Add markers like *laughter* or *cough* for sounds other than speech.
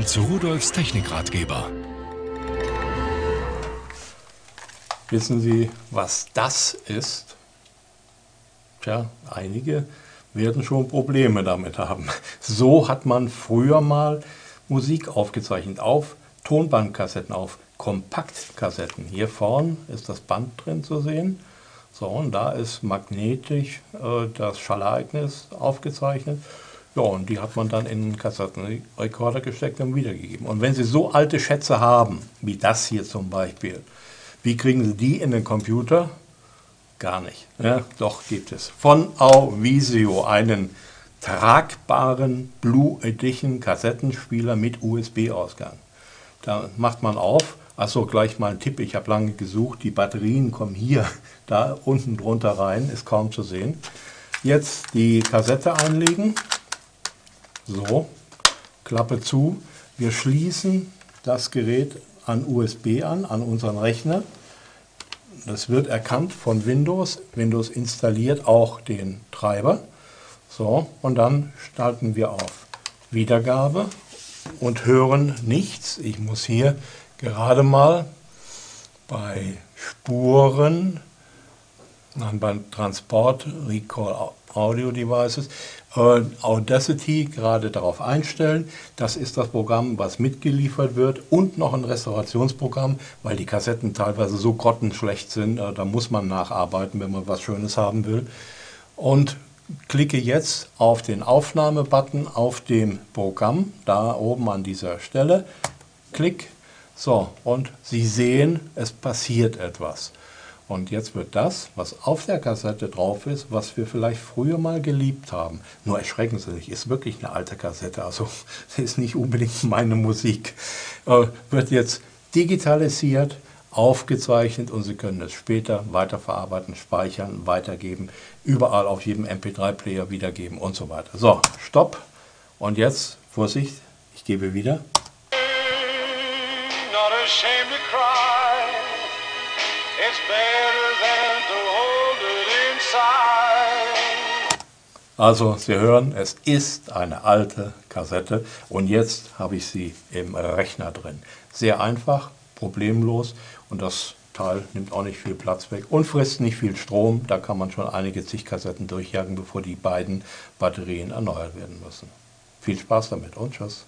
Willkommen zu Rudolfs Technikratgeber. Wissen Sie, was das ist? Tja, einige werden schon Probleme damit haben. So hat man früher mal Musik aufgezeichnet auf Tonbandkassetten, auf Kompaktkassetten. Hier vorne ist das Band drin zu sehen. So, und da ist magnetisch äh, das Schallereignis aufgezeichnet. Ja, und die hat man dann in einen Kassettenrekorder gesteckt und wiedergegeben. Und wenn Sie so alte Schätze haben, wie das hier zum Beispiel, wie kriegen Sie die in den Computer? Gar nicht. Ja, doch gibt es. Von Auvisio einen tragbaren Blue Edition Kassettenspieler mit USB-Ausgang. Da macht man auf. Achso, gleich mal ein Tipp. Ich habe lange gesucht. Die Batterien kommen hier, *laughs* da unten drunter rein. Ist kaum zu sehen. Jetzt die Kassette einlegen. So, Klappe zu. Wir schließen das Gerät an USB an, an unseren Rechner. Das wird erkannt von Windows. Windows installiert auch den Treiber. So, und dann starten wir auf Wiedergabe und hören nichts. Ich muss hier gerade mal bei Spuren, beim Transport Recall Audio Devices, Audacity gerade darauf einstellen. Das ist das Programm, was mitgeliefert wird und noch ein Restaurationsprogramm, weil die Kassetten teilweise so grottenschlecht sind, äh, da muss man nacharbeiten, wenn man was Schönes haben will. Und klicke jetzt auf den Aufnahmebutton auf dem Programm, da oben an dieser Stelle. Klick. So, und Sie sehen, es passiert etwas. Und jetzt wird das, was auf der Kassette drauf ist, was wir vielleicht früher mal geliebt haben, nur erschrecken Sie sich, ist wirklich eine alte Kassette, also *laughs* ist nicht unbedingt meine Musik, äh, wird jetzt digitalisiert aufgezeichnet und Sie können es später weiterverarbeiten, speichern, weitergeben, überall auf jedem MP3-Player wiedergeben und so weiter. So, Stopp. Und jetzt, Vorsicht, ich gebe wieder. Also Sie hören, es ist eine alte Kassette und jetzt habe ich sie im Rechner drin. Sehr einfach, problemlos und das Teil nimmt auch nicht viel Platz weg und frisst nicht viel Strom. Da kann man schon einige zig Kassetten durchjagen, bevor die beiden Batterien erneuert werden müssen. Viel Spaß damit und tschüss.